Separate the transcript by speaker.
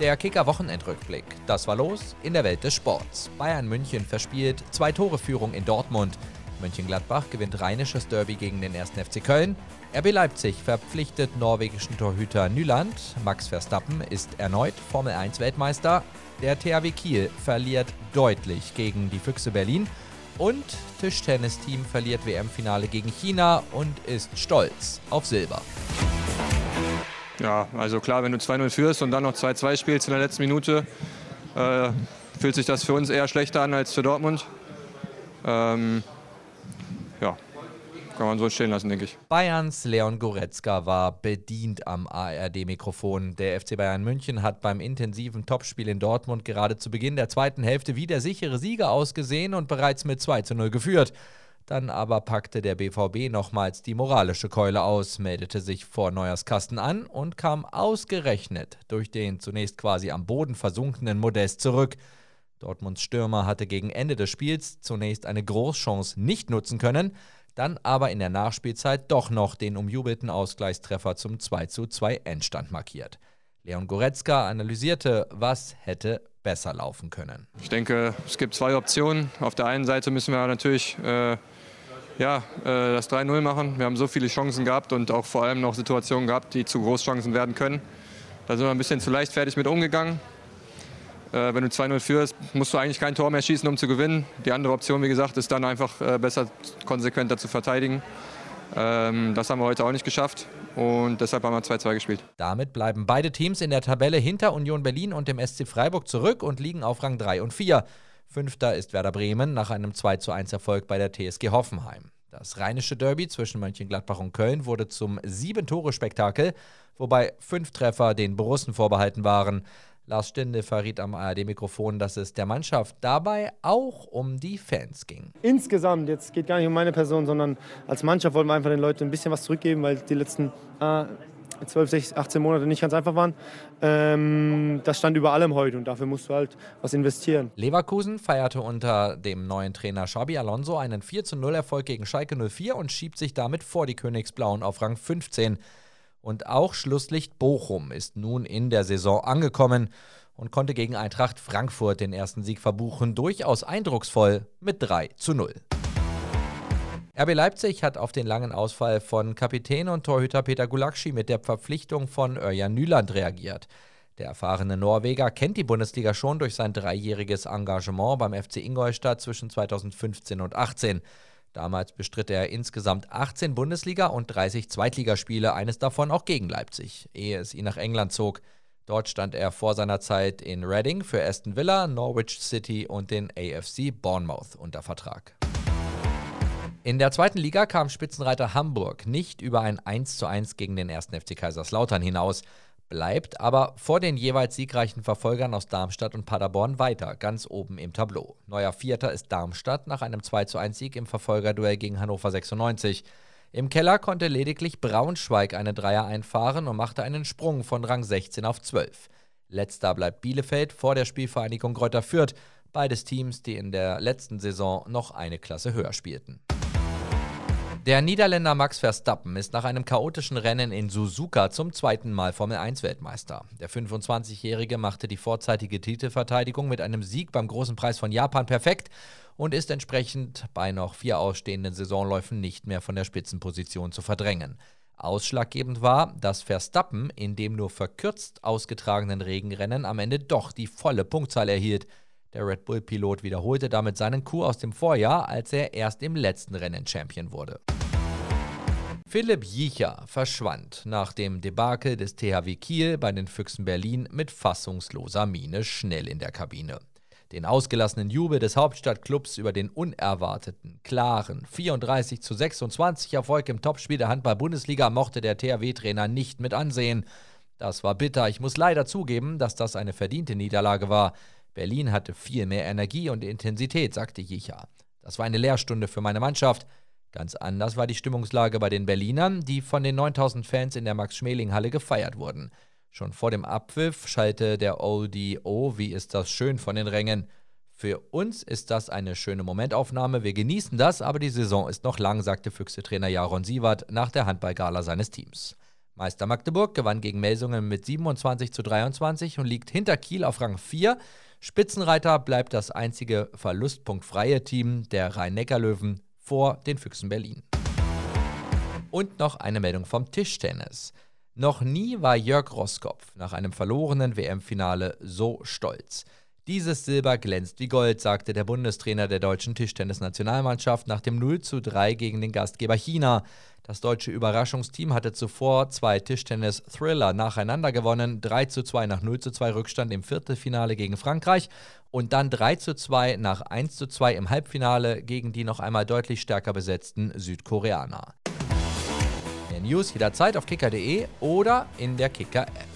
Speaker 1: Der Kicker-Wochenendrückblick. Das war los in der Welt des Sports. Bayern München verspielt zwei Tore Führung in Dortmund. Mönchengladbach gewinnt rheinisches Derby gegen den 1. FC Köln. RB Leipzig verpflichtet norwegischen Torhüter Nyland. Max Verstappen ist erneut Formel 1 Weltmeister. Der THW Kiel verliert deutlich gegen die Füchse Berlin. Und Tischtennisteam verliert WM-Finale gegen China und ist stolz auf Silber.
Speaker 2: Ja, also klar, wenn du 2-0 führst und dann noch 2-2 spielst in der letzten Minute, äh, fühlt sich das für uns eher schlechter an als für Dortmund. Ähm, ja, kann man so stehen lassen, denke ich.
Speaker 1: Bayerns Leon Goretzka war bedient am ARD-Mikrofon. Der FC Bayern München hat beim intensiven Topspiel in Dortmund gerade zu Beginn der zweiten Hälfte wie der sichere Sieger ausgesehen und bereits mit 2 zu 0 geführt. Dann aber packte der BVB nochmals die moralische Keule aus, meldete sich vor Neuerskasten an und kam ausgerechnet durch den zunächst quasi am Boden versunkenen Modest zurück. Dortmunds Stürmer hatte gegen Ende des Spiels zunächst eine Großchance nicht nutzen können, dann aber in der Nachspielzeit doch noch den umjubelten Ausgleichstreffer zum 2:2 Endstand markiert. Leon Goretzka analysierte, was hätte besser laufen können.
Speaker 2: Ich denke, es gibt zwei Optionen. Auf der einen Seite müssen wir natürlich äh, ja, äh, das 3-0 machen. Wir haben so viele Chancen gehabt und auch vor allem noch Situationen gehabt, die zu Großchancen werden können. Da sind wir ein bisschen zu leichtfertig mit umgegangen. Äh, wenn du 2-0 führst, musst du eigentlich kein Tor mehr schießen, um zu gewinnen. Die andere Option, wie gesagt, ist dann einfach äh, besser, konsequenter zu verteidigen. Ähm, das haben wir heute auch nicht geschafft und deshalb haben wir 2-2 gespielt.
Speaker 1: Damit bleiben beide Teams in der Tabelle hinter Union Berlin und dem SC Freiburg zurück und liegen auf Rang 3 und 4. Fünfter ist Werder Bremen nach einem 21 Erfolg bei der TSG Hoffenheim. Das rheinische Derby zwischen Mönchengladbach und Köln wurde zum Sieben-Tore-Spektakel, wobei fünf Treffer den Borussen vorbehalten waren. Lars Stinde verriet am ARD-Mikrofon, dass es der Mannschaft dabei auch um die Fans ging.
Speaker 3: Insgesamt, jetzt geht gar nicht um meine Person, sondern als Mannschaft wollen wir einfach den Leuten ein bisschen was zurückgeben, weil die letzten äh, 12, 16, 18 Monate nicht ganz einfach waren. Ähm, das stand über allem heute und dafür musst du halt was investieren.
Speaker 1: Leverkusen feierte unter dem neuen Trainer Xabi Alonso einen 4-0 Erfolg gegen Schalke 04 und schiebt sich damit vor die Königsblauen auf Rang 15. Und auch Schlusslicht Bochum ist nun in der Saison angekommen und konnte gegen Eintracht Frankfurt den ersten Sieg verbuchen, durchaus eindrucksvoll mit 3 zu 0. RB Leipzig hat auf den langen Ausfall von Kapitän und Torhüter Peter Gulakshi mit der Verpflichtung von Örjan Nyland reagiert. Der erfahrene Norweger kennt die Bundesliga schon durch sein dreijähriges Engagement beim FC Ingolstadt zwischen 2015 und 2018. Damals bestritt er insgesamt 18 Bundesliga- und 30 Zweitligaspiele, eines davon auch gegen Leipzig, ehe es ihn nach England zog. Dort stand er vor seiner Zeit in Reading für Aston Villa, Norwich City und den AFC Bournemouth unter Vertrag. In der zweiten Liga kam Spitzenreiter Hamburg nicht über ein 1:1 gegen den 1. FC Kaiserslautern hinaus, bleibt aber vor den jeweils siegreichen Verfolgern aus Darmstadt und Paderborn weiter, ganz oben im Tableau. Neuer Vierter ist Darmstadt nach einem 2:1 Sieg im Verfolgerduell gegen Hannover 96. Im Keller konnte lediglich Braunschweig eine Dreier einfahren und machte einen Sprung von Rang 16 auf 12. Letzter bleibt Bielefeld vor der Spielvereinigung Kräuter Fürth, beides Teams, die in der letzten Saison noch eine Klasse höher spielten. Der Niederländer Max Verstappen ist nach einem chaotischen Rennen in Suzuka zum zweiten Mal Formel 1 Weltmeister. Der 25-Jährige machte die vorzeitige Titelverteidigung mit einem Sieg beim Großen Preis von Japan perfekt und ist entsprechend bei noch vier ausstehenden Saisonläufen nicht mehr von der Spitzenposition zu verdrängen. Ausschlaggebend war, dass Verstappen in dem nur verkürzt ausgetragenen Regenrennen am Ende doch die volle Punktzahl erhielt. Der Red Bull-Pilot wiederholte damit seinen Coup aus dem Vorjahr, als er erst im letzten Rennen Champion wurde. Philipp Jicher verschwand nach dem Debakel des THW Kiel bei den Füchsen Berlin mit fassungsloser Miene schnell in der Kabine. Den ausgelassenen Jubel des Hauptstadtclubs über den unerwarteten, klaren 34 zu 26 Erfolg im Topspiel der Handball-Bundesliga mochte der THW-Trainer nicht mit ansehen. Das war bitter. Ich muss leider zugeben, dass das eine verdiente Niederlage war. Berlin hatte viel mehr Energie und Intensität, sagte Jicha. Das war eine Lehrstunde für meine Mannschaft. Ganz anders war die Stimmungslage bei den Berlinern, die von den 9000 Fans in der Max-Schmeling-Halle gefeiert wurden. Schon vor dem Abpfiff schallte der ODO, wie ist das schön von den Rängen. Für uns ist das eine schöne Momentaufnahme, wir genießen das, aber die Saison ist noch lang, sagte Füchse-Trainer Jaron Sievert nach der Handballgala seines Teams. Meister Magdeburg gewann gegen Melsungen mit 27 zu 23 und liegt hinter Kiel auf Rang 4. Spitzenreiter bleibt das einzige verlustpunktfreie Team der Rhein-Neckar-Löwen vor den Füchsen Berlin. Und noch eine Meldung vom Tischtennis. Noch nie war Jörg Roskopf nach einem verlorenen WM-Finale so stolz. Dieses Silber glänzt wie Gold, sagte der Bundestrainer der deutschen Tischtennisnationalmannschaft nach dem 0 zu 3 gegen den Gastgeber China. Das deutsche Überraschungsteam hatte zuvor zwei Tischtennis-Thriller nacheinander gewonnen, 3 zu 2 nach 0 zu 2 Rückstand im Viertelfinale gegen Frankreich und dann 3 zu 2 nach 1 zu 2 im Halbfinale gegen die noch einmal deutlich stärker besetzten Südkoreaner. Mehr News jederzeit auf kicker.de oder in der Kicker-App.